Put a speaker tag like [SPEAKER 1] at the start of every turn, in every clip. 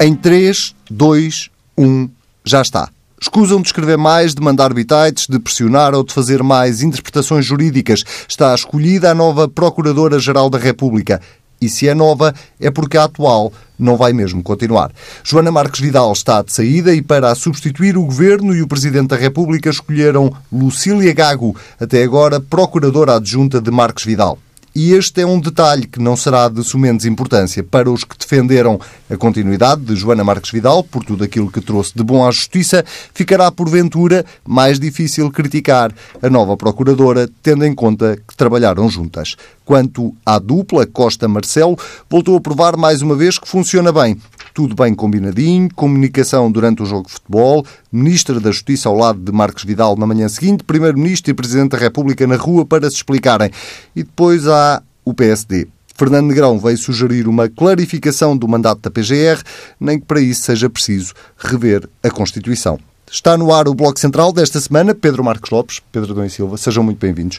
[SPEAKER 1] Em 3, 2, 1, já está. Escusam de escrever mais, de mandar bitites, de pressionar ou de fazer mais interpretações jurídicas. Está escolhida a nova Procuradora-Geral da República. E se é nova, é porque a atual não vai mesmo continuar. Joana Marques Vidal está de saída e, para a substituir, o Governo e o Presidente da República escolheram Lucília Gago, até agora Procuradora Adjunta de Marques Vidal. E este é um detalhe que não será de sumenos importância para os que defenderam a continuidade de Joana Marques Vidal, por tudo aquilo que trouxe de bom à Justiça, ficará porventura mais difícil criticar a nova Procuradora, tendo em conta que trabalharam juntas. Quanto à dupla Costa-Marcelo, voltou a provar mais uma vez que funciona bem tudo bem combinadinho, comunicação durante o jogo de futebol, Ministra da Justiça ao lado de Marcos Vidal na manhã seguinte, Primeiro-Ministro e Presidente da República na rua para se explicarem. E depois há o PSD. Fernando Negrão veio sugerir uma clarificação do mandato da PGR, nem que para isso seja preciso rever a Constituição. Está no ar o Bloco Central desta semana. Pedro Marcos Lopes, Pedro Adão e Silva, sejam muito bem-vindos.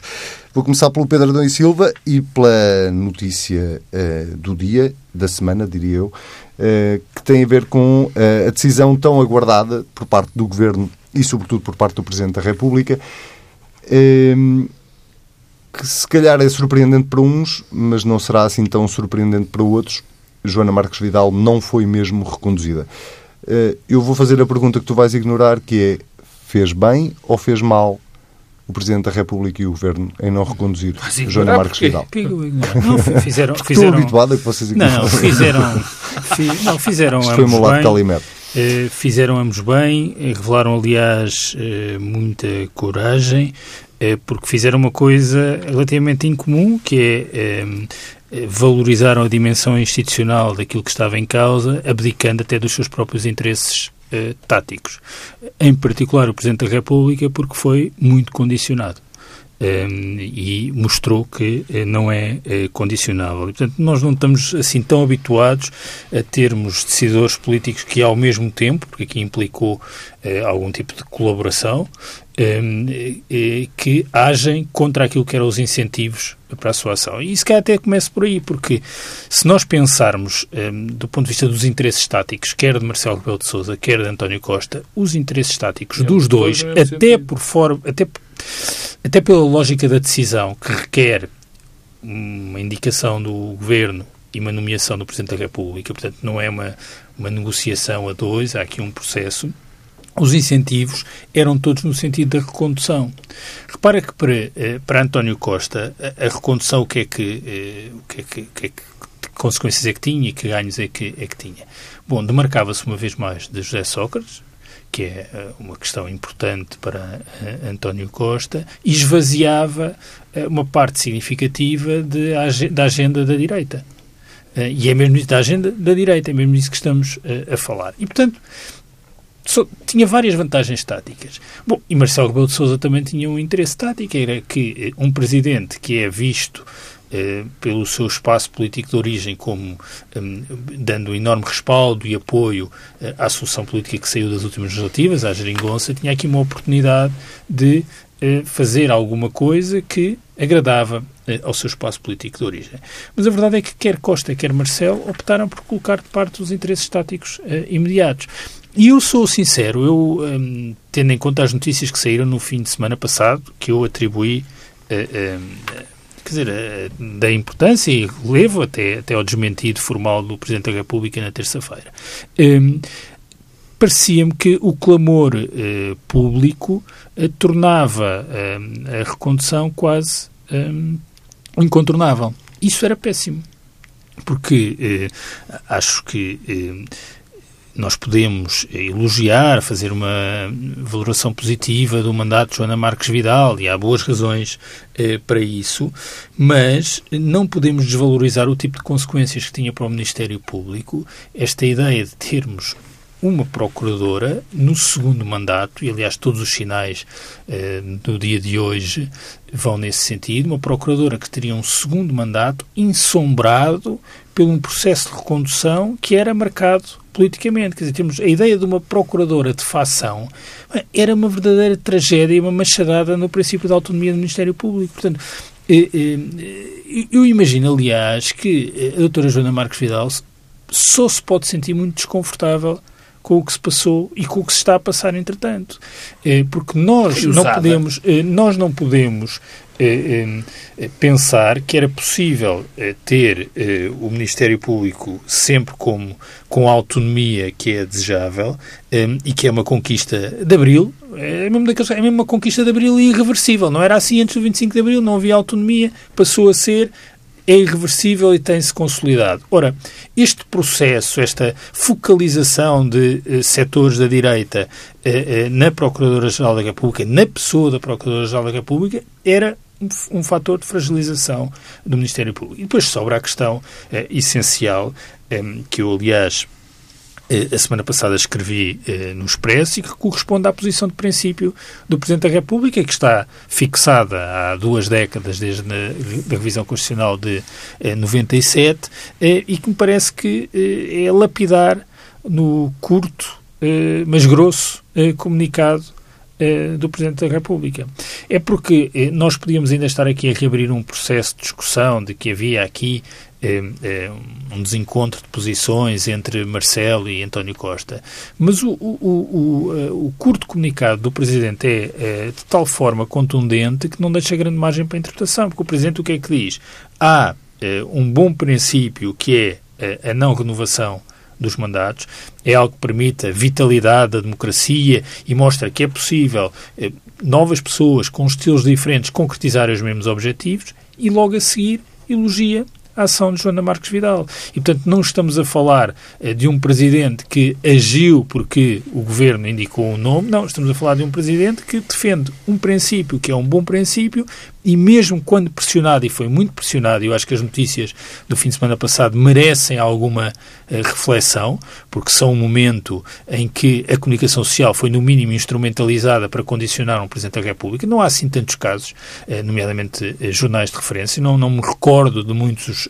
[SPEAKER 1] Vou começar pelo Pedro Adão e Silva e pela notícia uh, do dia, da semana, diria eu, uh, que tem a ver com uh, a decisão tão aguardada por parte do Governo e, sobretudo, por parte do Presidente da República, ehm, que se calhar é surpreendente para uns, mas não será assim tão surpreendente para outros. Joana Marques Vidal não foi mesmo reconduzida. Eh, eu vou fazer a pergunta que tu vais ignorar, que é fez bem ou fez mal o Presidente da República e o Governo em não reconduzir Joana Marques Vidal?
[SPEAKER 2] Não, fizeram, fizeram... Estou
[SPEAKER 1] habituado a que vocês
[SPEAKER 2] ignorem. Não, não, fizeram... Fi, não, fizeram
[SPEAKER 1] Isto foi o meu lado Calimete.
[SPEAKER 2] Uh, fizeram ambos bem, eh, revelaram, aliás, muita coragem, porque fizeram uma coisa relativamente incomum, que é eh, valorizaram a dimensão institucional daquilo que estava em causa, abdicando até dos seus próprios interesses eh, táticos. Em particular, o Presidente da República, porque foi muito condicionado. Ehm, e mostrou que uh, não é uh, condicionável. E, portanto, nós não estamos assim tão habituados a termos decisores políticos que, ao mesmo tempo, porque aqui implicou uh, algum tipo de colaboração, ehm, que agem contra aquilo que eram os incentivos para a sua ação. E isso que até começa por aí, porque se nós pensarmos um, do ponto de vista dos interesses estáticos, quer de Marcelo Rebelo de Sousa, quer de António Costa, os interesses estáticos é, dos dois, até por forma, até, até pela lógica da decisão que requer uma indicação do governo e uma nomeação do Presidente da República, portanto não é uma, uma negociação a dois, há aqui um processo os incentivos eram todos no sentido da recondução. Repara que para, eh, para António Costa a, recondução o que é que, eh, o que, é que, que, é que consequências é que tinha e que ganhos é que, é que tinha? Bom, demarcava-se uma vez mais de José Sócrates, que é eh, uma questão importante para António Costa, esvaziava uma parte significativa de, da agenda da direita. E é mesmo isso da agenda da direita, é mesmo isso que estamos a falar. E, portanto, tinha várias vantagens táticas. Bom, e Marcelo Rebelo de Sousa também tinha um interesse tático, era que eh, um presidente que é visto eh, pelo seu espaço político de origem como um, dando enorme respaldo e apoio eh, à solução política que saiu das últimas legislativas, à geringonça, tinha aqui uma oportunidade de eh, fazer alguma coisa que agradava ao seu espaço político de origem. Mas a verdade é que quer Costa, quer Marcelo optaram por colocar de parte os interesses táticos imediatos. E eu sou sincero, eu, um, tendo em conta as notícias que saíram no fim de semana passado, que eu atribuí, uh, quer dizer, uh, da importância e relevo até, até ao desmentido formal do Presidente da República na terça-feira, um, parecia-me que o clamor uh, público uh, tornava uh, a recondução quase um, incontornável. Isso era péssimo, porque acho que nós podemos elogiar, fazer uma valoração positiva do mandato de Joana Marques Vidal, e há boas razões eh, para isso, mas não podemos desvalorizar o tipo de consequências que tinha para o Ministério Público esta ideia de termos uma procuradora no segundo mandato, e aliás todos os sinais eh, do dia de hoje vão nesse sentido, uma procuradora que teria um segundo mandato ensombrado por um processo de recondução que era marcado politicamente. Quer dizer, temos a ideia de uma procuradora de facção era uma verdadeira tragédia e uma machadada no princípio da autonomia do Ministério Público. Portanto, eh, eh, eu imagino, aliás, que a doutora Joana Marques Vidal só se pode sentir muito desconfortável com o que se passou e com o que se está a passar entretanto. É, porque nós não podemos, nós não podemos pensar que era possível ter o Ministério Público sempre como, com a autonomia que é desejável e que é uma conquista de Abril, é mesmo, daqueles, é mesmo uma conquista de Abril irreversível. Não era assim antes do 25 de Abril, não havia autonomia, passou a ser é irreversível e tem-se consolidado. Ora, este processo, esta focalização de eh, setores da direita eh, eh, na Procuradora-Geral da República, na pessoa da Procuradora-Geral da República, era um, fator de fragilização do Ministério Público. E depois sobra a questão eh, essencial, eh, que eu, aliás, eh, a semana passada escrevi eh, no Expresso e que corresponde à posição de princípio do Presidente da República, que está fixada há duas décadas, desde a revisão constitucional de eh, 97, eh, e que me parece que eh, é lapidar no curto, eh, mas grosso, comunicado do Presidente da República. É porque nós podíamos ainda estar aqui a reabrir um processo de discussão de que havia aqui é um desencontro de posições entre Marcelo e António Costa. Mas o, o, o, eh, o curto comunicado do Presidente é, é, de tal forma contundente que não deixa grande margem para interpretação, porque o Presidente o que é que diz? Há um bom princípio que é a não renovação dos mandatos, é algo que permite a vitalidade da democracia e mostra que é possível eh, novas pessoas com estilos diferentes concretizarem os mesmos objetivos e logo a seguir elogia a ação de Joana Marques Vidal. E, portanto, não estamos a falar eh, de um presidente que agiu porque o governo indicou um nome, não, estamos a falar de um presidente que defende um princípio que é um bom princípio e mesmo quando pressionado, e foi muito pressionado, eu acho que as notícias do fim de semana passado merecem alguma uh, reflexão, porque são um momento em que a comunicação social foi, no mínimo, instrumentalizada para condicionar um Presidente da República. Não há assim tantos casos, uh, nomeadamente uh, jornais de referência, não, não me recordo de muitos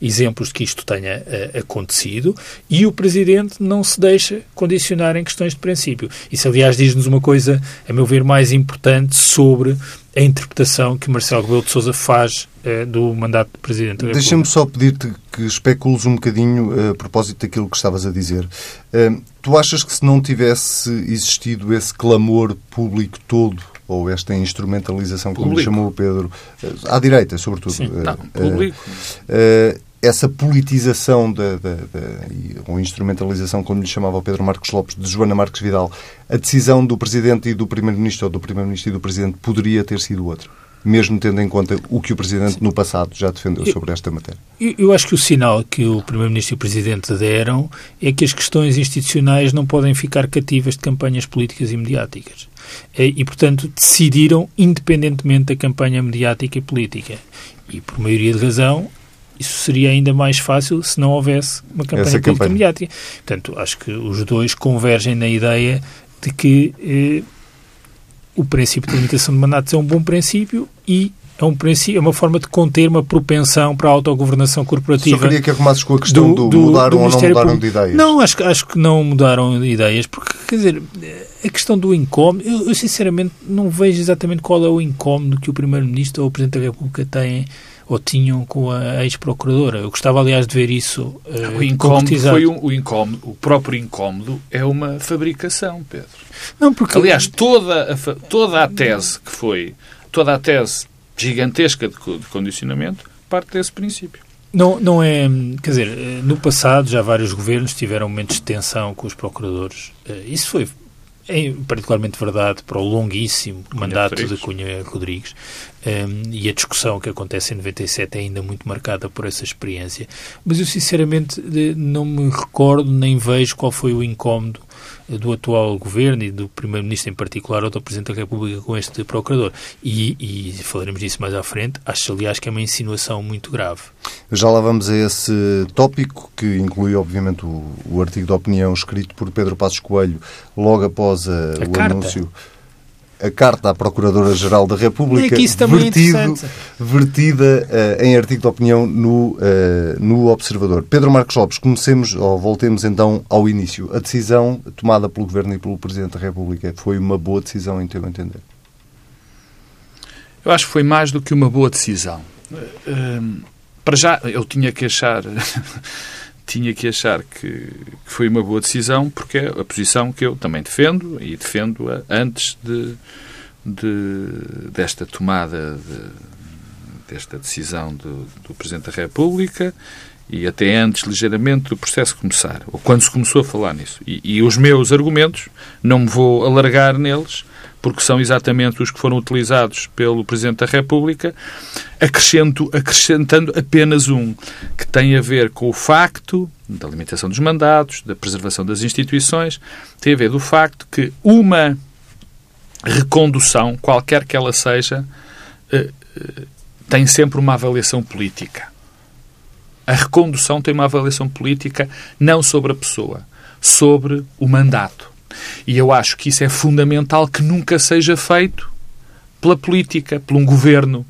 [SPEAKER 2] exemplos de que isto tenha acontecido, e o Presidente não se deixa condicionar em questões de princípio. Isso, aliás, diz-nos uma coisa, a meu ver, mais importante sobre a interpretação que Marcelo Rebelo de Sousa faz eh, do mandato de Presidente da.
[SPEAKER 1] Deixa-me só pedir-te que especules um bocadinho eh, a propósito daquilo que estavas a dizer. Eh, tu achas que se não tivesse existido esse clamor público todo ou esta instrumentalização, como público. chamou o Pedro, à direita, sobretudo.
[SPEAKER 2] Sim, não, público
[SPEAKER 1] essa politização da, da, da, ou instrumentalização, como lhe chamava o Pedro Marcos Lopes, de Joana Marques Vidal, a decisão do Presidente e do Primeiro-Ministro, ou do Primeiro-Ministro e do Presidente, poderia ter sido outra? Mesmo tendo em conta o que o Presidente no passado já defendeu sobre esta matéria.
[SPEAKER 2] Eu, eu acho que o sinal que o Primeiro-Ministro e o Presidente deram é que as questões institucionais não podem ficar cativas de campanhas políticas e mediáticas. E, portanto, decidiram independentemente da campanha mediática e política. E, por maioria de razão, isso seria ainda mais fácil se não houvesse uma campanha Essa política campanha. mediática. Portanto, acho que os dois convergem na ideia de que eh, o princípio de limitação de mandatos é um bom princípio e é, um princípio, é uma forma de conter uma propensão para a autogovernação corporativa.
[SPEAKER 1] Só queria que arrumasses com a questão do, do mudaram do ou não mudaram Público. de ideias.
[SPEAKER 2] Não, acho, acho que não mudaram de ideias, porque, quer dizer, a questão do incómodo, eu, eu sinceramente não vejo exatamente qual é o incómodo que o Primeiro-Ministro ou o Presidente da República têm ou tinham com a ex-procuradora. Eu gostava, aliás, de ver isso uh,
[SPEAKER 3] o incómodo foi um, o incómodo, o próprio incómodo é uma fabricação, Pedro.
[SPEAKER 2] Não, porque...
[SPEAKER 3] Aliás, toda a, toda a tese que foi, toda a tese gigantesca de, de condicionamento parte desse princípio.
[SPEAKER 2] Não, não é. Quer dizer, no passado já vários governos tiveram momentos de tensão com os procuradores. Eh, isso foi é particularmente verdade para o longuíssimo Cunha mandato Rodrigues. de Cunha Rodrigues um, e a discussão que acontece em 97 é ainda muito marcada por essa experiência. Mas eu sinceramente não me recordo nem vejo qual foi o incómodo do atual governo e do Primeiro-Ministro em particular ou do Presidente da República com este Procurador. E, e falaremos disso mais à frente. Acho, aliás, que é uma insinuação muito grave.
[SPEAKER 1] Já lá vamos a esse tópico, que inclui, obviamente, o, o artigo de opinião escrito por Pedro Passos Coelho logo após a, a o carta. anúncio a carta à Procuradora-Geral da República, é vertido, vertida uh, em artigo de opinião no, uh, no Observador. Pedro Marcos Lopes, comecemos, ou voltemos então ao início. A decisão tomada pelo Governo e pelo Presidente da República foi uma boa decisão, em teu entender?
[SPEAKER 3] Eu acho que foi mais do que uma boa decisão. Uh, para já, eu tinha que achar tinha que achar que, foi uma boa decisão, porque é a posição que eu também defendo e defendo-a antes de, de, desta tomada, de, desta decisão do, do Presidente da República e até antes, ligeiramente, do processo começar, ou quando se começou a falar nisso. E, e os meus argumentos, não me vou alargar neles, porque são exatamente os que foram utilizados pelo Presidente da República, acrescento, acrescentando apenas um, que tem a ver com o facto da limitação dos mandatos, da preservação das instituições, tem a ver do facto que uma recondução, qualquer que ela seja, eh, eh, tem sempre uma avaliação política. A recondução tem uma avaliação política não sobre a pessoa, sobre o mandato. E eu acho que isso é fundamental que nunca seja feito pela política, por um governo,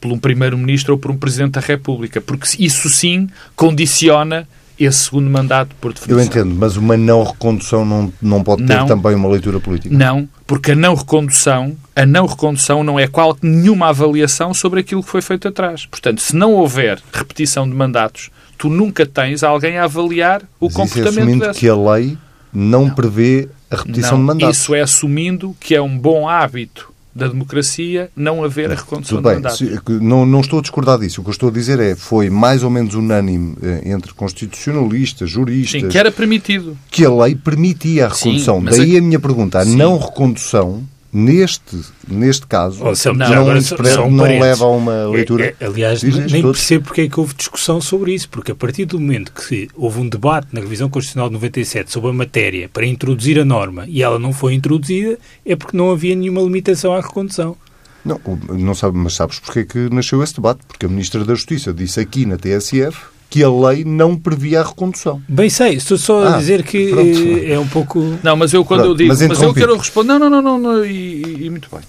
[SPEAKER 3] por um primeiro-ministro ou por um presidente da República, porque isso sim condiciona esse segundo mandato, por definição.
[SPEAKER 1] Eu entendo, mas uma não recondução não, não pode ter não, também uma leitura política?
[SPEAKER 3] Não, porque a não recondução, a não recondução não é qual nenhuma avaliação sobre aquilo que foi feito atrás. Portanto, se não houver repetição de mandatos, tu nunca tens alguém a avaliar o mas comportamento isso é dessa.
[SPEAKER 1] que a lei não, não. prevê a repetição
[SPEAKER 3] não,
[SPEAKER 1] de mandatos.
[SPEAKER 3] Isso é assumindo que é um bom hábito da democracia não haver a recondução
[SPEAKER 1] Tudo bem. Não, não estou a discordar disso. O que eu estou a dizer é foi mais ou menos unânime eh, entre constitucionalistas, juristas...
[SPEAKER 3] Sim, que era permitido.
[SPEAKER 1] Que a lei permitia a recondução. Sim, Daí a... a minha pergunta. A Sim. não recondução neste, neste caso, oh, não, não, não, leva a uma leitura.
[SPEAKER 2] É, é, aliás, nem todos. percebo porque é que houve discussão sobre isso, porque a partir do momento que houve um debate na revisão constitucional de 97 sobre a matéria para introduzir a norma e ela não foi introduzida, é porque não havia nenhuma limitação à recondução.
[SPEAKER 1] Não, não sabe, mas sabes porque é que nasceu esse debate? Porque a Ministra da Justiça disse aqui na TSF que a lei não previa a recondução.
[SPEAKER 2] Bem sei, estou só ah, a dizer que pronto. é um pouco...
[SPEAKER 3] Não, mas eu quando pronto, eu digo... Mas, mas eu quero responder... Não, não, não, não, não e, e, muito bem.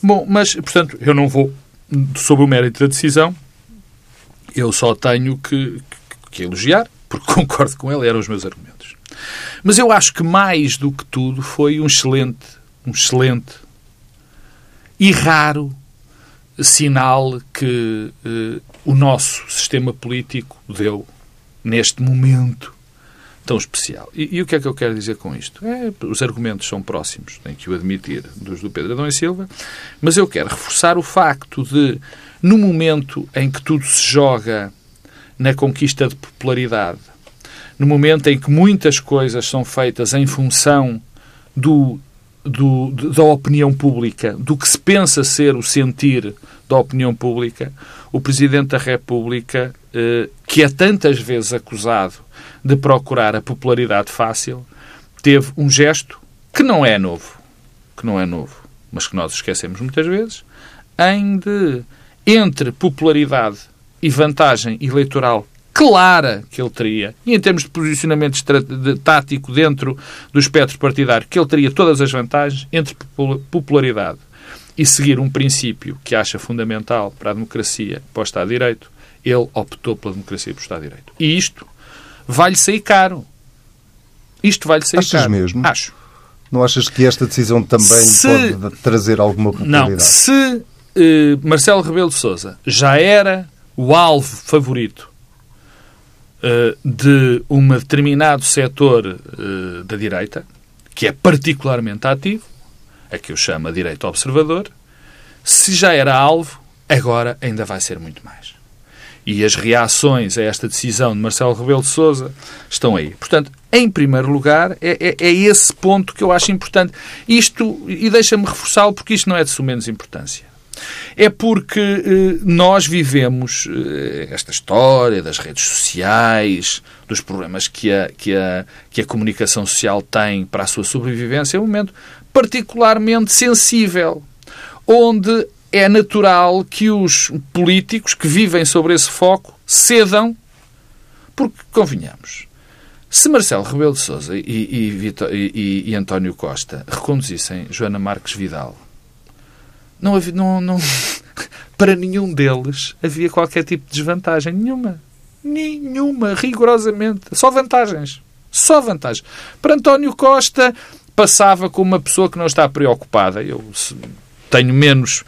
[SPEAKER 3] Bom, mas, portanto, eu não vou sobre o mérito da decisão, eu só tenho que, que, que elogiar, porque concordo com ele, eram os meus argumentos. Mas eu acho que mais do que tudo foi um excelente, um excelente e raro sinal que eh, o nosso sistema político deu neste momento tão especial. E, e, o que é que eu quero dizer com isto? É, os argumentos são próximos, tenho que o admitir, dos do Pedro Adão e Silva, mas eu quero reforçar o facto de, no momento em que tudo se joga na conquista de popularidade, no momento em que muitas coisas são feitas em função do do, da opinião pública, do que se pensa ser o sentir da opinião pública, o Presidente da República, eh, que é tantas vezes acusado de procurar a popularidade fácil, teve um gesto que não é novo, que não é novo, mas que nós esquecemos muitas vezes, em de, entre popularidade e vantagem eleitoral clara que ele teria, e em termos de posicionamento tático dentro do espectro partidário, que ele teria todas as vantagens entre popularidade e seguir um princípio que acha fundamental para a democracia, para o Estado de Direito, ele optou pela democracia e pelo Estado de Direito. E isto vai-lhe sair caro. Isto vai-lhe sair
[SPEAKER 1] Achas
[SPEAKER 3] caro.
[SPEAKER 1] mesmo?
[SPEAKER 3] Acho.
[SPEAKER 1] Não achas que esta decisão também se... pode trazer alguma popularidade?
[SPEAKER 3] Não. Se eh, Marcelo Rebelo de Sousa já era o alvo favorito uh, de um determinado setor uh, da direita, que é particularmente ativo, a que eu chamo a direita observador, se já era alvo, agora ainda vai ser muito mais. E as reações a esta decisão de Marcelo Rebelo de Sousa estão aí. Portanto, em primeiro lugar, é, é, é esse ponto que eu acho importante. Isto, e deixa-me reforçá-lo, porque isto não é de sumenos importância. É porque eh, nós vivemos eh, esta história das redes sociais, dos problemas que a, que, a, que a comunicação social tem para a sua sobrevivência, é um momento particularmente sensível, onde é natural que os políticos que vivem sobre esse foco cedam, porque, convenhamos, se Marcelo Rebelo de Sousa e, e, e, e António Costa reconduzissem Joana Marques Vidal não havia, não, não, para nenhum deles havia qualquer tipo de desvantagem. Nenhuma. Nenhuma, rigorosamente. Só vantagens. Só vantagens. Para António Costa, passava como uma pessoa que não está preocupada. Eu tenho menos.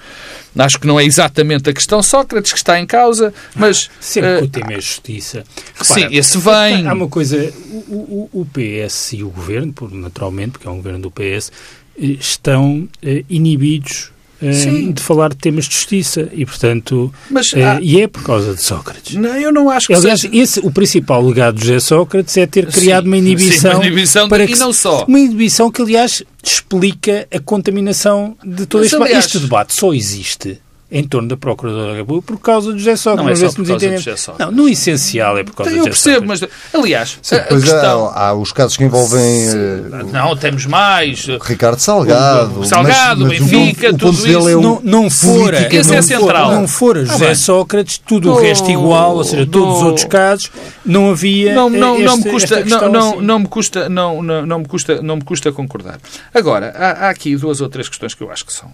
[SPEAKER 3] Acho que não é exatamente a questão Sócrates que está em causa, mas.
[SPEAKER 2] Sempre uh, que o tema é justiça.
[SPEAKER 3] Repara, sim, esse vem.
[SPEAKER 2] Há uma coisa. O, o, o, PS e o governo, naturalmente, porque é um governo do PS, eh, estão uh, inibidos Sim. de falar de temas de justiça e, portanto, Mas, há... e é por causa de Sócrates.
[SPEAKER 3] Não, eu não acho que
[SPEAKER 2] Aliás,
[SPEAKER 3] seja...
[SPEAKER 2] esse, o principal legado de José Sócrates é ter criado sim, uma inibição, sim,
[SPEAKER 3] uma inibição
[SPEAKER 2] para
[SPEAKER 3] de... que, e não só.
[SPEAKER 2] Uma inibição que, aliás, explica a contaminação de todo Mas, este aliás... Este debate só existe em torno da Procuradora da República por causa do José Sócrates.
[SPEAKER 3] Não é só por causa do José Sócrates.
[SPEAKER 2] Não, no essencial é por causa
[SPEAKER 3] então,
[SPEAKER 2] do José
[SPEAKER 3] Sócrates. Eu percebo, mas, aliás,
[SPEAKER 1] Sim, a, a questão... Há, há, os casos que envolvem... Uh,
[SPEAKER 3] não, temos mais...
[SPEAKER 1] Ricardo Salgado.
[SPEAKER 3] O, Salgado, mas, mas Benfica, o, tudo isso.
[SPEAKER 2] É um, não, não fora...
[SPEAKER 3] Esse é central.
[SPEAKER 2] Não fora José ah, Sócrates, tudo o resto igual, ou seja, todos os outros casos, não havia
[SPEAKER 3] não, não, não me custa, não, não, assim. não me custa, não, não, não me custa, não me custa concordar. Agora, há, há aqui duas ou três questões que eu acho que são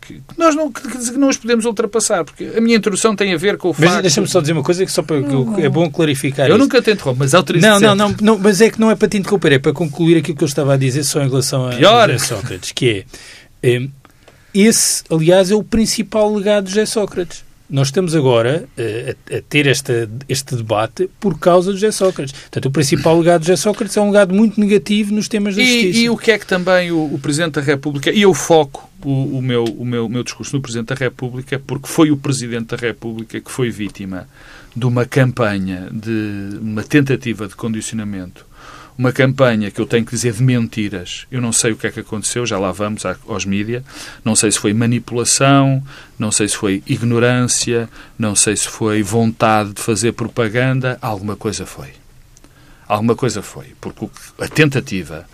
[SPEAKER 3] que, que nós não, que, que não as podemos ultrapassar, porque a minha introdução tem a ver com o
[SPEAKER 2] mas
[SPEAKER 3] facto...
[SPEAKER 2] deixa-me só dizer uma coisa que só para, que é bom clarificar
[SPEAKER 3] Eu nunca te interrompo, mas autorizo
[SPEAKER 2] não, não, não, não, mas é que não é para te interromper, é para concluir aquilo que eu estava a dizer só em relação a
[SPEAKER 3] Pior.
[SPEAKER 2] José Sócrates, que é, é esse, aliás, é o principal legado de José Sócrates. Nós estamos agora uh, a, a, ter esta, este debate por causa de José Sócrates. Portanto, o principal legado de José Sócrates é um legado muito negativo nos temas da
[SPEAKER 3] e,
[SPEAKER 2] justiça.
[SPEAKER 3] E o que é que também o, o Presidente da República, e eu foco o, o, meu, o meu, meu discurso no Presidente da República, porque foi o Presidente da República que foi vítima de uma campanha, de uma tentativa de condicionamento uma campanha que eu tenho que dizer de mentiras. Eu não sei o que é que aconteceu, já lá vamos aos mídia. Não sei se foi manipulação, não sei se foi ignorância, não sei se foi vontade de fazer propaganda. Alguma coisa foi. Alguma coisa foi. Porque a tentativa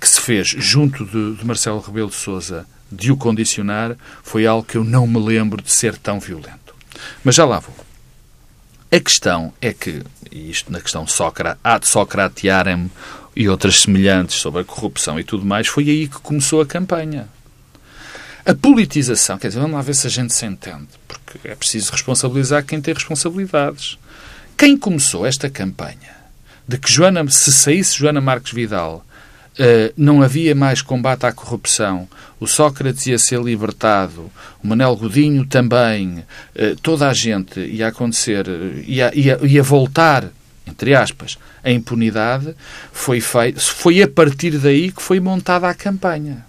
[SPEAKER 3] que se fez junto de, de Marcelo Rebelo de Sousa de o condicionar foi algo que eu não me lembro de ser tão violento. Mas já lá vou. A questão é que, e isto na questão ad Socratiarem e outras semelhantes sobre a corrupção e tudo mais, foi aí que começou a campanha. A politização, quer dizer, vamos lá ver se a gente se entende, porque é preciso responsabilizar quem tem responsabilidades. Quem começou esta campanha de que Joana, se saísse Joana Marques Vidal Uh, não havia mais combate à corrupção, o Sócrates ia ser libertado, o Manel Godinho também, uh, toda a gente ia acontecer, ia, ia, ia voltar, entre aspas, a impunidade, foi, feito, foi a partir daí que foi montada a campanha.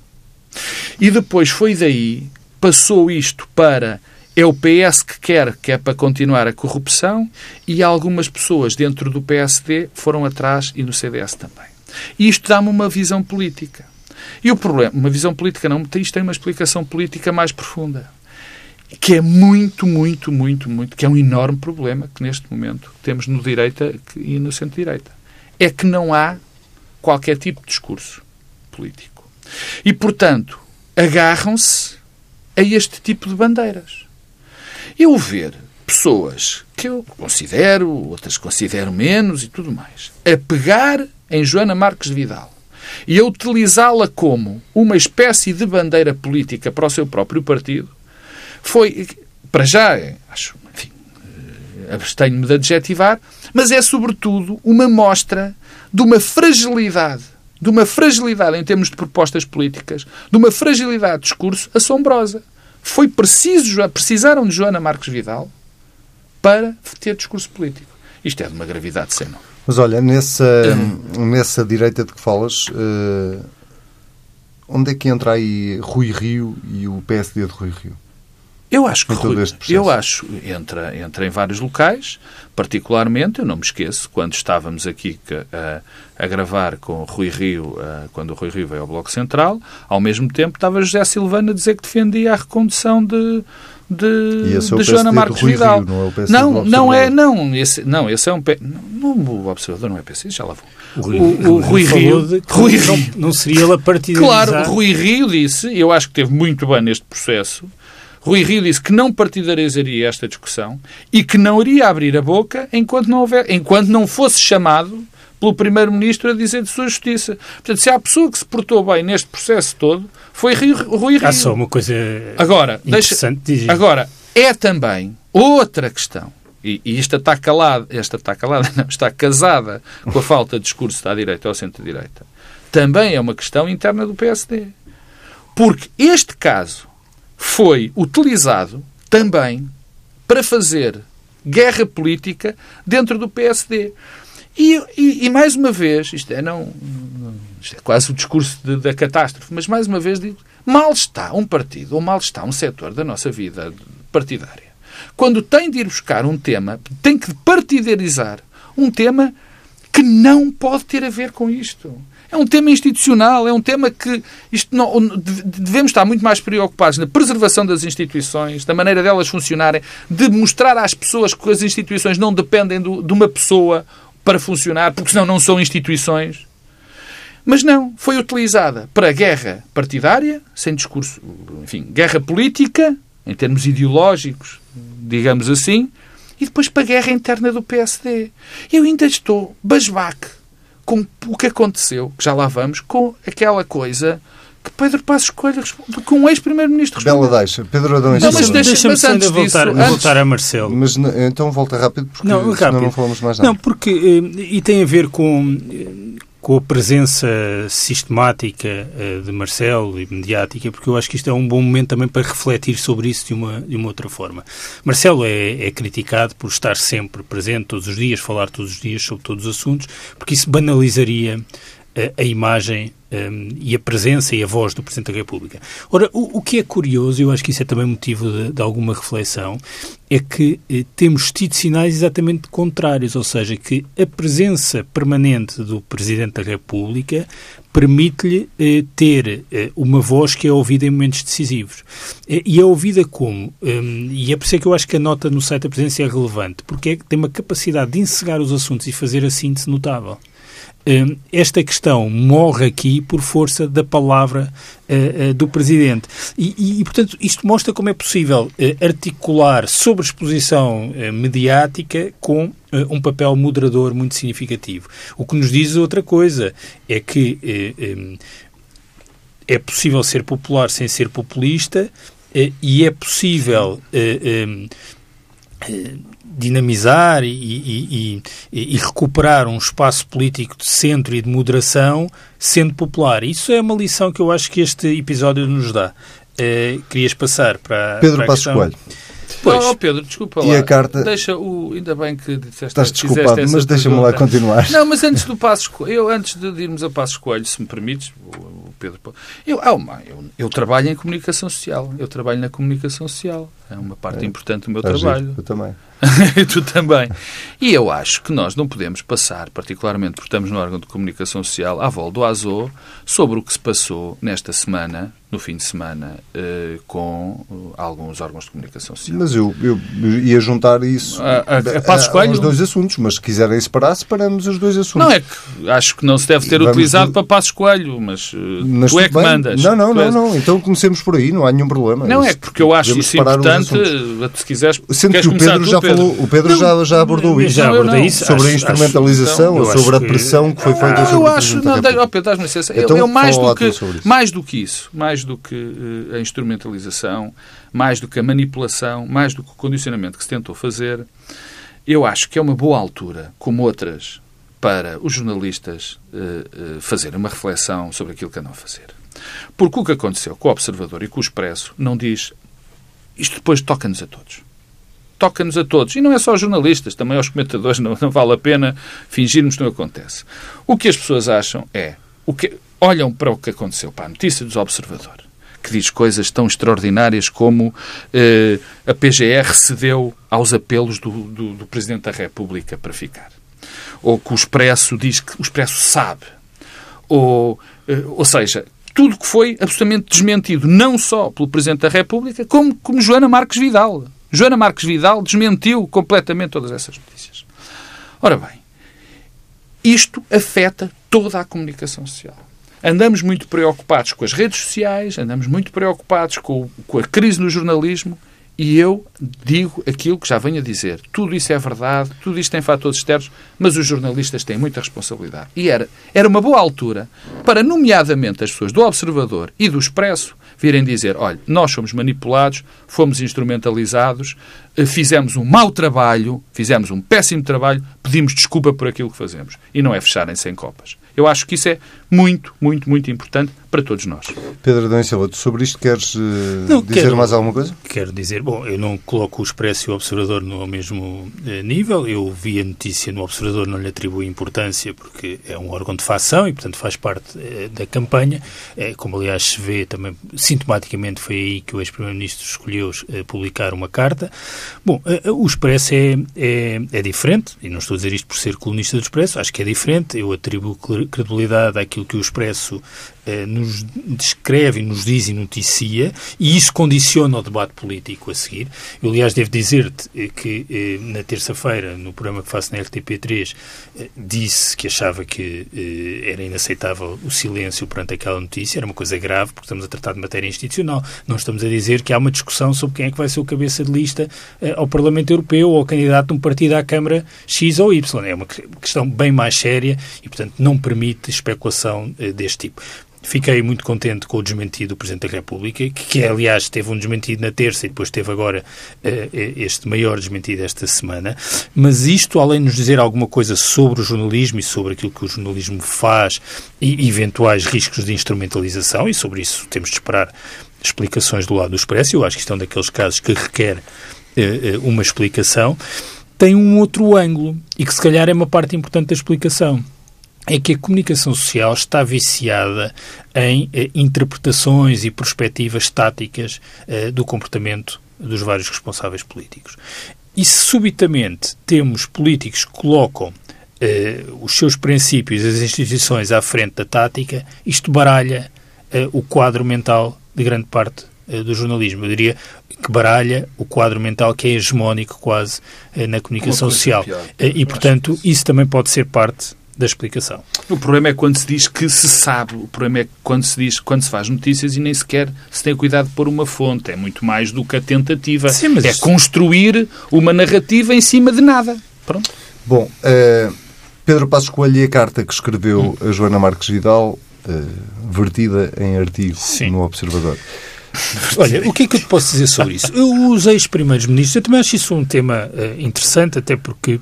[SPEAKER 3] E depois foi daí, passou isto para é o PS que quer, que é para continuar a corrupção, e algumas pessoas dentro do PSD foram atrás e no CDS também. E isto dá-me uma visão política. E o problema, uma visão política não, isto tem uma explicação política mais profunda. Que é muito, muito, muito, muito, que é um enorme problema que neste momento temos no direita e no centro-direita. É que não há qualquer tipo de discurso político. E, portanto, agarram-se a este tipo de bandeiras. Eu ver pessoas que eu considero, outras considero menos e tudo mais, a pegar em Joana Marques Vidal e a utilizá-la como uma espécie de bandeira política para o seu próprio partido, foi, para já, acho, enfim, eh, abstenho-me de adjetivar, mas é sobretudo uma mostra de uma fragilidade, de uma fragilidade em termos de propostas políticas, de uma fragilidade de discurso assombrosa. Foi preciso, precisaram de Joana Marques Vidal para ter discurso político. Isto é de uma gravidade sem nome.
[SPEAKER 1] Mas olha, nessa, nessa direita de que falas, uh, onde é que entra aí Rui Rio e o PSD de Rui Rio?
[SPEAKER 3] Eu acho que Rui, eu acho entra entra em vários locais, particularmente eu não me esqueço quando estávamos aqui a, a gravar com Rui Rio, a, quando o Rui Rio veio ao Bloco Central, ao mesmo tempo estava José Silvano a dizer que defendia a recondução de de, de Joana Marques Vidal.
[SPEAKER 1] Rio, não, é
[SPEAKER 3] não, não é, não, esse, não, esse é um não, o observador não é PC, já lá vou.
[SPEAKER 2] O Rui, o, o Rui Rio, Rui Rio. Não, não seria a partidarizar.
[SPEAKER 3] Claro, Rui Rio disse, eu acho que teve muito bem neste processo. Rui Rio disse que não partidarizaria esta discussão e que não iria abrir a boca enquanto não houver, enquanto não fosse chamado pelo Primeiro-Ministro a dizer de sua justiça. Portanto, se há pessoa que se portou bem neste processo todo, foi Rui Rio.
[SPEAKER 2] Há só uma coisa
[SPEAKER 3] agora,
[SPEAKER 2] interessante
[SPEAKER 3] deixa, Agora, é também outra questão, e, e esta está calada, esta está calada, não, está casada com a falta de discurso da direita ou centro-direita, também é uma questão interna do PSD. Porque este caso foi utilizado também para fazer guerra política dentro do PSD. E, e, e, mais uma vez, isto é, não, isto é quase o discurso de, da catástrofe, mas mais uma vez digo, mal está um partido ou mal está um setor da nossa vida partidária. Quando tem de ir buscar um tema, tem que partidarizar um tema que não pode ter a ver com isto. É um tema institucional, é um tema que isto não, devemos estar muito mais preocupados na preservação das instituições, da maneira delas funcionarem, de mostrar às pessoas que as instituições não dependem do, de uma pessoa para funcionar, porque senão não são instituições. Mas não, foi utilizada para guerra partidária, sem discurso, enfim, guerra política, em termos ideológicos, digamos assim, e depois para a guerra interna do PSD. Eu ainda estou basbaque com o que aconteceu, que já lá vamos, com aquela coisa que Pedro Passos Coelho com um ex-primeiro-ministro
[SPEAKER 1] Bela deixa. Pedro Adão
[SPEAKER 2] não, mas deixa, deixa antes voltar, disso, voltar a Marcelo.
[SPEAKER 1] Mas então volta rápido porque não, rápido. não falamos mais nada.
[SPEAKER 2] Não, porque eh, e tem a ver com com a presença sistemática uh, de Marcelo e mediática, porque eu acho que isto é um bom momento também para refletir sobre isso de uma, de uma outra forma. Marcelo é, é criticado por estar sempre presente todos os dias, falar todos os dias sobre todos os assuntos, porque isso banalizaria a, imagem um, e a presença e a voz do Presidente da República. Ora, o, o que é curioso, eu acho que isso é também motivo de, de alguma reflexão, é que eh, temos tido sinais exatamente contrários, ou seja, que a presença permanente do Presidente da República permite-lhe eh, ter eh, uma voz que é ouvida em momentos decisivos. Eh, e é ouvida como? Um, e é por isso que eu acho que a nota no site da presidência é relevante, porque é, tem uma capacidade de encegar os assuntos e fazer a síntese notável. Hum, esta questão morre aqui por força da palavra uh, uh, do Presidente. E, e, portanto, isto mostra como é possível articular sobre exposição mediática com um papel moderador muito significativo. O que nos diz outra coisa é que um, é possível ser popular sem ser populista e é possível um, dinamizar e, e, e, e, recuperar um espaço político de centro e de moderação sendo popular. Isso é uma lição que eu acho que este episódio nos dá. Uh, querias passar para,
[SPEAKER 1] Pedro
[SPEAKER 2] para a
[SPEAKER 1] Passos Coelho.
[SPEAKER 3] Pois. Oh, Pedro, desculpa lá. E a carta... Deixa o... Ainda bem que disseste...
[SPEAKER 1] Estás desculpado, mas deixa-me lá continuar.
[SPEAKER 3] Não, mas antes do Passos Coelho, eu antes de irmos a Passos Coelho, se me permites, o Pedro... Eu, ah, eu, eu trabalho em comunicação social. Eu trabalho na comunicação social. É uma parte é. importante do meu trabalho.
[SPEAKER 1] Giro. Eu também.
[SPEAKER 3] tu também. E eu acho que nós não podemos passar, particularmente porque estamos no órgão de comunicação social, à volta do AZO, sobre o que se passou nesta semana no fim de semana uh, com uh, alguns órgãos de comunicação social.
[SPEAKER 1] Mas eu, eu, ia juntar isso a, a, a, aos dois assuntos, mas se quiserem separar, separamos os dois assuntos.
[SPEAKER 3] Não, é que acho que não se deve ter Vamos utilizado de... para Passos Coelho, mas, uh, mas tu é que bem. mandas.
[SPEAKER 1] Não, não, não, és... não, então comecemos por aí, não há nenhum problema.
[SPEAKER 3] Não, é porque eu acho isso importante, se quiseres...
[SPEAKER 1] Sendo que o Pedro, já Pedro. falou, o Pedro não, já, já abordou isso,
[SPEAKER 2] já abordou isso
[SPEAKER 1] sobre acho, a instrumentalização, ou sobre a pressão que, foi feita sobre
[SPEAKER 3] Eu acho, não, oh Pedro, dás-me licença, então, eu, mais, do que, mais do que isso, mais do que a instrumentalização, mais do que a manipulação, mais do que o condicionamento que se tentou fazer, eu acho que é uma boa altura, como outras, para os jornalistas uh, uh, fazerem uma reflexão sobre aquilo que andam a fazer. Porque o que aconteceu com o Observador e com o Expresso não diz. Isto depois toca-nos a todos. Toca-nos a todos. E não é só aos jornalistas, também aos comentadores. Não, não vale a pena fingirmos que não acontece. O que as pessoas acham é. O que, olham para o que aconteceu, para a notícia dos Observador que diz coisas tão extraordinárias como eh, a PGR cedeu aos apelos do, do, do, Presidente da República para ficar. Ou que o Expresso diz que o Expresso sabe. Ou, eh, ou seja, tudo que foi absolutamente desmentido, não só pelo Presidente da República, como, como Joana Marques Vidal. Joana Marques Vidal desmentiu completamente todas essas notícias. Ora bem, isto afeta toda a comunicação social andamos muito preocupados com as redes sociais, andamos muito preocupados com, com a crise no jornalismo e eu digo aquilo que já venho a dizer. Tudo isso é verdade, tudo isto tem fatores externos, mas os jornalistas têm muita responsabilidade. E era, era uma boa altura para, nomeadamente, as pessoas do Observador e do Expresso virem dizer: olha, nós somos manipulados, fomos instrumentalizados, eh, fizemos um mau trabalho, fizemos um péssimo trabalho, pedimos desculpa por aquilo que fazemos. E não é fecharem sem copas. Eu acho que isso é muito, muito, muito importante para todos nós.
[SPEAKER 1] Pedro Adão Silva, sobre isto queres uh, não, dizer quero, mais alguma coisa?
[SPEAKER 2] Quero dizer, bom, eu não coloco o Expresso e o Observador no mesmo uh, nível. Eu vi a notícia no Observador, não lhe atribuo importância porque é um órgão de facção e, portanto, faz parte uh, da campanha. como, aliás, se vê também, sintomaticamente, foi aí que o ex-primeiro-ministro escolheu publicar uma carta. Bom, o Expresso é, é, é diferente, e não estou a dizer isto por ser colunista do Expresso, acho que é diferente. Eu atribuo credibilidade àquilo que o Expresso nos descreve, nos diz e noticia, e isso condiciona o debate político a seguir. Eu, aliás, devo dizer-te eh, que eh, na terça-feira, no programa que faço na RTP3, disse que achava que era inaceitável o silêncio perante aquela notícia, era uma coisa grave, porque estamos a tratar de matéria institucional. Não estamos a dizer que há uma discussão sobre quem é que vai ser o cabeça de lista ao Parlamento Europeu ou candidato de um partido à Câmara X ou Y. É uma questão bem mais séria e, portanto, não permite especulação deste tipo. Fiquei muito contente com o desmentido do Presidente da República, que, que aliás teve um desmentido na terça e depois teve agora uh, este maior desmentido esta semana. Mas isto, além de nos dizer alguma coisa sobre o jornalismo e sobre aquilo que o jornalismo faz e eventuais riscos de instrumentalização, e sobre isso temos de esperar explicações do lado do Expresso, eu acho que isto é daqueles casos que requer uh, uma explicação, tem um outro ângulo e que se calhar é uma parte importante da explicação é que a comunicação social está viciada em eh, interpretações e perspectivas estáticas eh, do comportamento dos vários responsáveis políticos. E se subitamente temos políticos que colocam eh, os seus princípios, as instituições à frente da tática, isto baralha eh, o quadro mental de grande parte eh, do jornalismo. Eu diria que baralha o quadro mental que é hegemónico quase eh, na comunicação social. E, portanto, isso também pode ser parte da explicação.
[SPEAKER 3] O problema é quando se diz que se sabe, o problema é quando se diz, quando se faz notícias e nem sequer se tem cuidado de pôr uma fonte. É muito mais do que a tentativa. Sim, mas... É construir uma narrativa em cima de nada. Pronto.
[SPEAKER 1] Bom, uh, Pedro Passos Coelho e a carta que escreveu hum. a Joana Marques Vidal, uh, vertida em artigo Sim. no Observador.
[SPEAKER 2] Olha, o que é que eu te posso dizer sobre isso? Eu, os ex-primeiros ministros, eu também acho isso um tema uh, interessante, até porque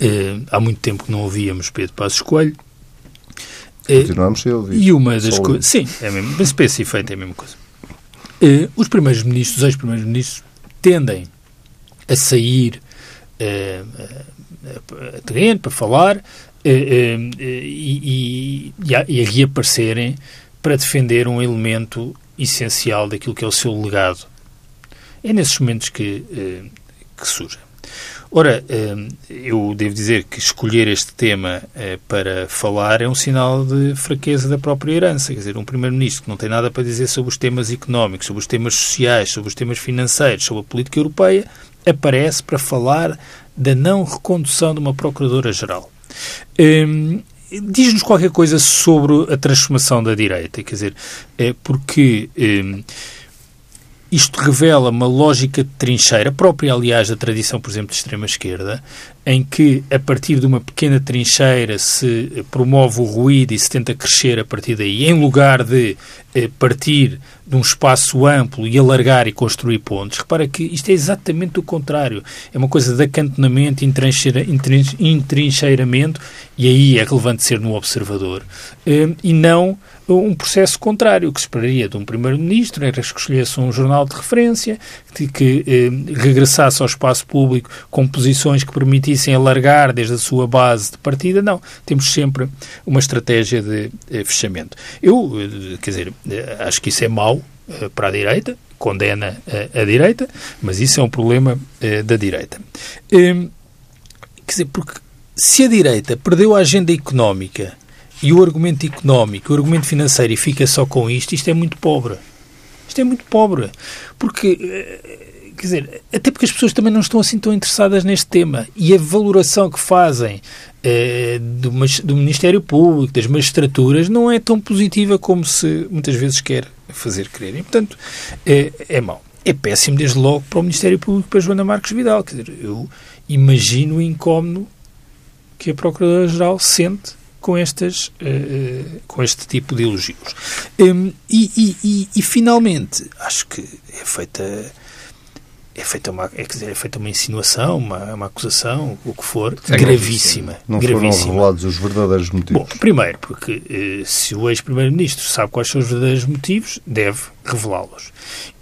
[SPEAKER 2] Uh, há muito tempo que não ouvíamos Pedro Passos Coelho.
[SPEAKER 1] Uh, Continuamos a ouvir.
[SPEAKER 2] E uma das coisas. Sim, é mesmo, mas esse efeito é a mesma coisa. Uh, os primeiros ministros, os ex-primeiros ministros, tendem a sair a terreno para falar e, e, e, a, e a reaparecerem para defender um elemento essencial daquilo que é o seu legado. É nesses momentos que, que surge. Ora, hum, eu devo dizer que escolher este tema eh, para falar é um sinal de fraqueza da própria herança. Quer dizer, um Primeiro-Ministro que não tem nada para dizer sobre os temas económicos, sobre os temas sociais, sobre os temas financeiros, sobre a política europeia, aparece para falar da não recondução de uma Procuradora-Geral. Hum, diz-nos qualquer coisa sobre a transformação da direita, quer dizer, é porque hum, isto revela uma lógica de trincheira, própria, aliás, da tradição, por exemplo, de extrema-esquerda, em que, a partir de uma pequena trincheira, se promove o ruído e se tenta crescer a partir daí, em lugar de eh, partir de um espaço amplo e alargar e construir pontes. Repara que isto é exatamente o contrário. É uma coisa de acantonamento, entrincheiramento, e aí é relevante ser no observador, eh, e não um processo contrário, que se esperaria de um primeiro-ministro, que escolhesse um jornal de referência, que, que eh, regressasse ao espaço público com posições que permitissem alargar desde a sua base de partida. Não, temos sempre uma estratégia de eh, fechamento. Eu, eh, quer dizer, eh, acho que isso é mau eh, para a direita, condena a direita, mas isso é um problema da direita. Quer dizer, porque se a direita perdeu a agenda económica e o argumento económico, o argumento financeiro e fica só com isto, isto é muito pobre. Isto é muito pobre. Porque, eh, quer dizer, até porque as pessoas também não estão assim tão interessadas neste tema. E a valoração que fazem eh, do, Ministério Público, das magistraturas, não é tão positiva como se muitas vezes quer fazer crer. E, portanto, é, é mau. É péssimo, desde logo, para o Ministério Público, para Joana Marques Vidal. Quer dizer, eu imagino o incómodo que a Procuradora-Geral sente com, estas, uh, com este tipo de elogios. Um, e, e, e, e, finalmente, acho que é feita é feita uma, é, dizer, é feita uma insinuação, uma, uma acusação, o que for, é gravíssima.
[SPEAKER 1] Não
[SPEAKER 2] gravíssima.
[SPEAKER 1] foram revelados os verdadeiros motivos.
[SPEAKER 2] Bom, primeiro, porque eh, se o ex-primeiro-ministro sabe quais são os verdadeiros motivos, deve revelá-los.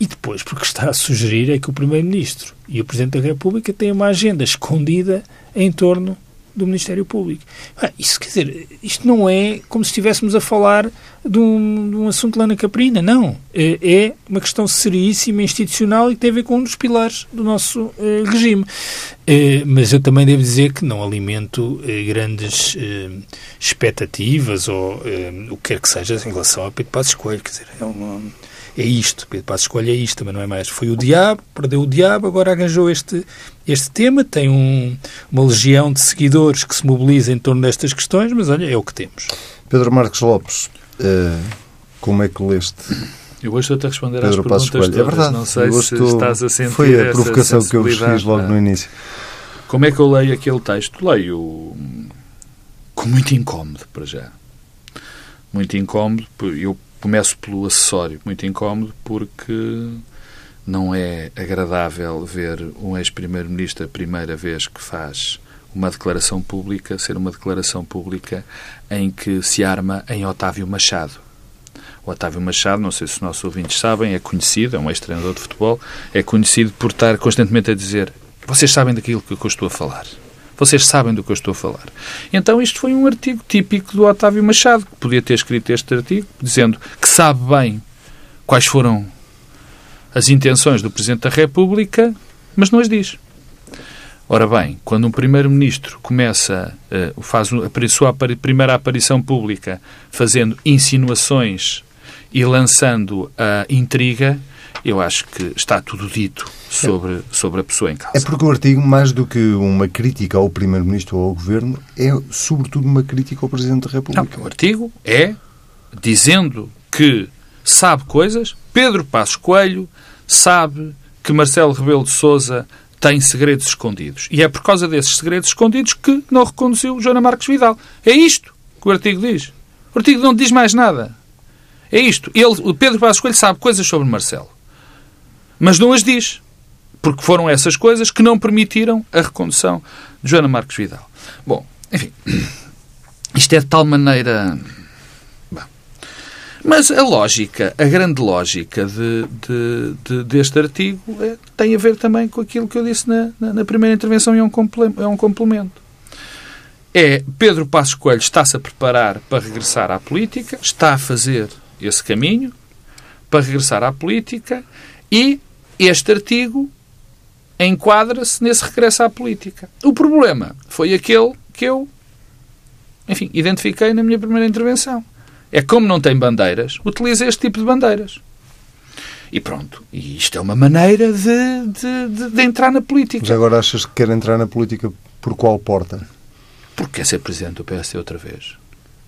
[SPEAKER 2] E depois, porque está a sugerir é que o primeiro-ministro e o presidente da República têm uma agenda escondida em torno do Ministério Público. Ah, isso quer dizer, isto não é como se estivéssemos a falar de um, de um assunto lá na Caprina, não. É, é, uma questão seríssima, institucional e que tem a ver com um dos pilares do nosso eh, regime. Eh, mas eu também devo dizer que não alimento eh, grandes expectativas ou o que quer que seja em relação a Pedro Passos Coelho. Quer dizer, é uma é isto. Pedro Passos Coelho é isto, mas não é mais. Foi o diabo, perdeu o diabo, agora arranjou este, este tema, tem um, uma legião de seguidores que se mobiliza em torno destas questões, mas olha, é o que temos.
[SPEAKER 1] Pedro Marcos Lopes, uh, como é que leste?
[SPEAKER 3] Eu hoje estou-te a responder Pedro às perguntas todas.
[SPEAKER 1] É verdade.
[SPEAKER 3] Não sei se estou... estás a sentir
[SPEAKER 1] Foi a provocação que eu vos fiz logo no início.
[SPEAKER 3] Como é que eu leio aquele texto? Leio com muito incómodo, para já. Muito incómodo. Eu Começo pelo acessório, muito incómodo, porque não é agradável ver um ex-primeiro-ministro a primeira vez que faz uma declaração pública ser uma declaração pública em que se arma em Otávio Machado. O Otávio Machado, não sei se os nossos ouvintes sabem, é conhecido, é um ex-treinador de futebol, é conhecido por estar constantemente a dizer vocês sabem daquilo que eu estou a falar. Vocês sabem do que eu estou a falar. Então, isto foi um artigo típico do Otávio Machado, que podia ter escrito este artigo, dizendo que sabe bem quais foram as intenções do Presidente da República, mas não as diz. Ora bem, quando um Primeiro-Ministro começa, uh, faz a sua primeira aparição pública fazendo insinuações e lançando a intriga, eu acho que está tudo dito sobre, sobre a pessoa em causa.
[SPEAKER 1] É porque o artigo, mais do que uma crítica ao Primeiro-Ministro ou ao Governo, é sobretudo uma crítica ao Presidente da República.
[SPEAKER 3] Não, o artigo é dizendo que sabe coisas, Pedro Passos Coelho sabe que Marcelo Rebelo de Sousa tem segredos escondidos. E é por causa desses segredos escondidos que não reconduziu Joana Marques Vidal. É isto que o artigo diz. O artigo não diz mais nada. É isto. Ele, o Pedro Passos Coelho sabe coisas sobre Marcelo mas não as diz. Porque foram essas coisas que não permitiram a recondução de Joana Marques Vidal. Bom, enfim, isto é de tal maneira. Bom. Mas a lógica, a grande lógica de, de, de, deste artigo é, tem a ver também com aquilo que eu disse na, na, na primeira intervenção e é um, é um complemento. É Pedro Passos Coelho está-se a preparar para regressar à política, está a fazer esse caminho para regressar à política e este artigo enquadra-se nesse regresso à política. O problema foi aquele que eu, enfim, identifiquei na minha primeira intervenção. É como não tem bandeiras, utiliza este tipo de bandeiras. E pronto. E isto é uma maneira de, de, de, de entrar na política.
[SPEAKER 1] Mas agora achas que quer entrar na política por qual porta?
[SPEAKER 3] Porque quer ser presidente do PSD outra vez.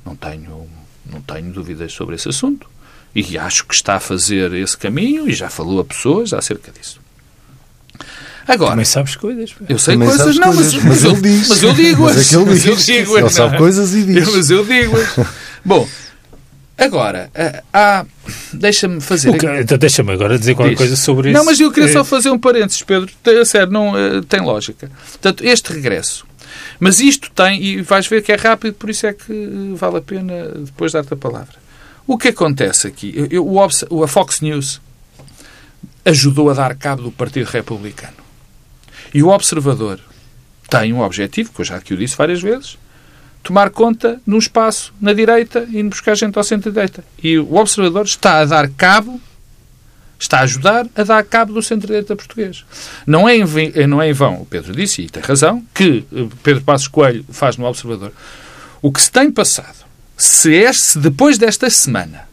[SPEAKER 3] Não tenho, não tenho dúvidas sobre esse assunto. E acho que está a fazer esse caminho e já falou a pessoas acerca disso.
[SPEAKER 2] Agora, Também sabes coisas.
[SPEAKER 3] Eu sei Também coisas, não,
[SPEAKER 1] coisas,
[SPEAKER 3] mas, mas, ele diz. Mas eu digo-as.
[SPEAKER 1] Mas, é ele, diz. eu digo ele sabe coisas e diz.
[SPEAKER 3] Mas eu digo-as. Bom, agora, eh, há... deixa-me fazer...
[SPEAKER 2] Então deixa-me agora dizer qualquer diz. coisa sobre isso.
[SPEAKER 3] Não, mas eu queria só fazer um parênteses, Pedro. A sério, não, eh, tem lógica. Portanto, este regresso. Mas isto tem, e vais ver que é rápido, por isso é que eh, vale a pena depois dar-te a palavra. O que acontece aqui? Eu, o, a Fox News ajudou a dar cabo do Partido Republicano. E o Observador tem um objetivo, que eu já aqui o disse várias vezes, tomar conta num espaço na direita e buscar gente ao centro-direita. E o Observador está a dar cabo, está a ajudar a dar cabo do centro-direita português. Não é, em, não é em vão, o Pedro disse, e tem razão, que eh, Pedro Passos Coelho faz no Observador. O que se tem passado se, este, depois desta semana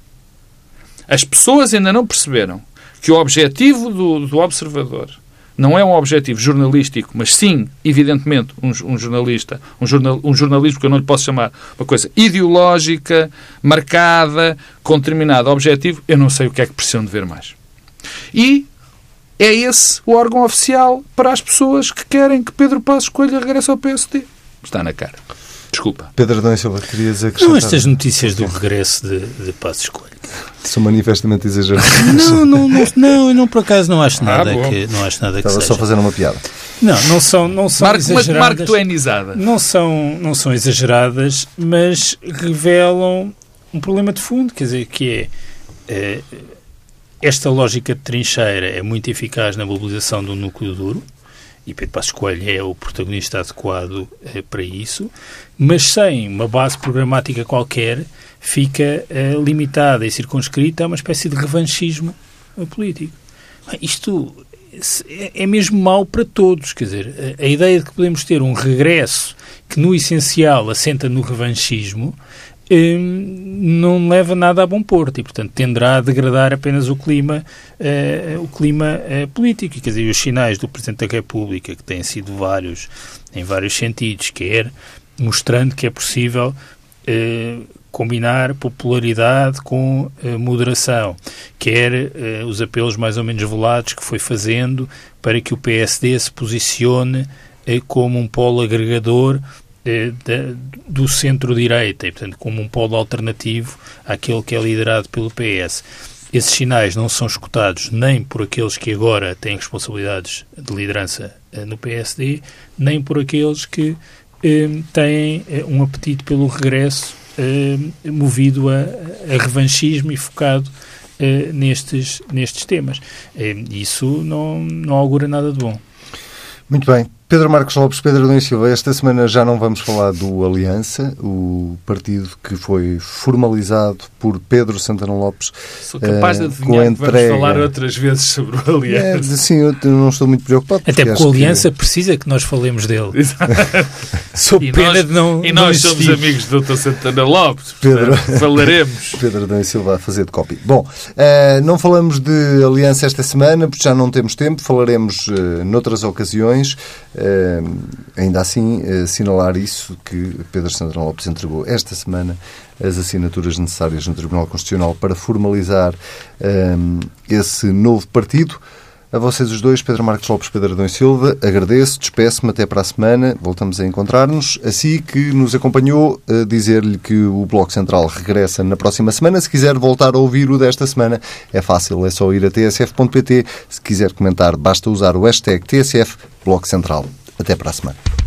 [SPEAKER 3] as pessoas ainda não perceberam que o objetivo do, do observador não é um objetivo jornalístico, mas sim, evidentemente, um, um, jornalista, um, jornal, um jornalismo que eu não lhe posso chamar uma coisa ideológica, marcada, com determinado objetivo, eu não sei o que é que precisam de ver mais. E é esse o órgão oficial para as pessoas que querem que Pedro Passos Coelho regresse ao PSD. Está na cara. Desculpa.
[SPEAKER 1] Pedro Adão Silva, querias acrescentar?
[SPEAKER 2] Não, estas notícias do regresso de, de Passos Coelho.
[SPEAKER 1] São manifestamente exageradas.
[SPEAKER 2] Não, não, não, não, eu não, por acaso não acho ah, nada ah, que não acho nada
[SPEAKER 1] Estava
[SPEAKER 2] que
[SPEAKER 1] só fazer uma piada.
[SPEAKER 2] Não, não são, não são
[SPEAKER 3] Marco,
[SPEAKER 2] exageradas.
[SPEAKER 3] Marco Twainizada.
[SPEAKER 2] Não são, não são exageradas, mas revelam um problema de fundo, quer dizer, que é, é esta lógica de trincheira é muito eficaz na mobilização do núcleo duro, e Pedro Passos Coelho é o protagonista adequado é, para isso, mas sem uma base programática qualquer, fica é, limitada e circunscrita a uma espécie de revanchismo político. Isto é, é mesmo mau para todos, quer dizer, a ideia de que podemos ter um regresso que no essencial assenta no revanchismo Hum, não leva nada a bom porto e, portanto, tenderá a degradar apenas o clima, uh, o clima uh, político. Quer dizer, os sinais do Presidente da República, que têm sido vários, em vários sentidos, quer mostrando que é possível uh, combinar popularidade com moderação, quer os apelos mais ou menos velados que foi fazendo para que o PSD se posicione como um polo agregador eh, do centro-direita e, portanto, como um polo alternativo àquele que é liderado pelo PS. Esses sinais não são escutados nem por aqueles que agora têm responsabilidades de liderança eh, no PSD, nem por aqueles que eh, têm eh, um apetite pelo regresso eh, movido a, a, revanchismo e focado eh, nestes, nestes temas. isso não, não augura nada de bom.
[SPEAKER 1] Muito bem. Pedro Marcos Lopes, Pedro Adão Silva, esta semana já não vamos falar do Aliança, o partido que foi formalizado por Pedro Santana Lopes.
[SPEAKER 3] Sou capaz de eh, adivinhar uh, que vamos falar outras vezes sobre o Aliança.
[SPEAKER 1] É, sim, eu não estou muito preocupado.
[SPEAKER 2] Até porque, porque o Aliança que... precisa que nós falemos dele. Sou pena
[SPEAKER 3] nós,
[SPEAKER 2] de não
[SPEAKER 3] E nós não somos amigos do Dr. Santana Lopes, Pedro, falaremos.
[SPEAKER 1] Pedro Adão Silva a fazer de copy. Bom, uh, não falamos de Aliança esta semana, porque já não temos tempo, falaremos uh, noutras ocasiões. Uh, ainda assim, assinalar isso que Pedro Santana Lopes entregou esta semana as assinaturas necessárias no Tribunal Constitucional para formalizar esse novo partido. A vocês os dois, Pedro Marcos Lopes, Pedro Adão e Silva, agradeço, despeço-me até para a semana, voltamos a encontrar-nos. Assim que nos acompanhou, dizer-lhe que o Bloco Central regressa na próxima semana. Se quiser voltar a ouvir o desta semana, é fácil, é só ir a tsf.pt. Se quiser comentar, basta usar o hashtag TSF Bloco Central. Até para a semana.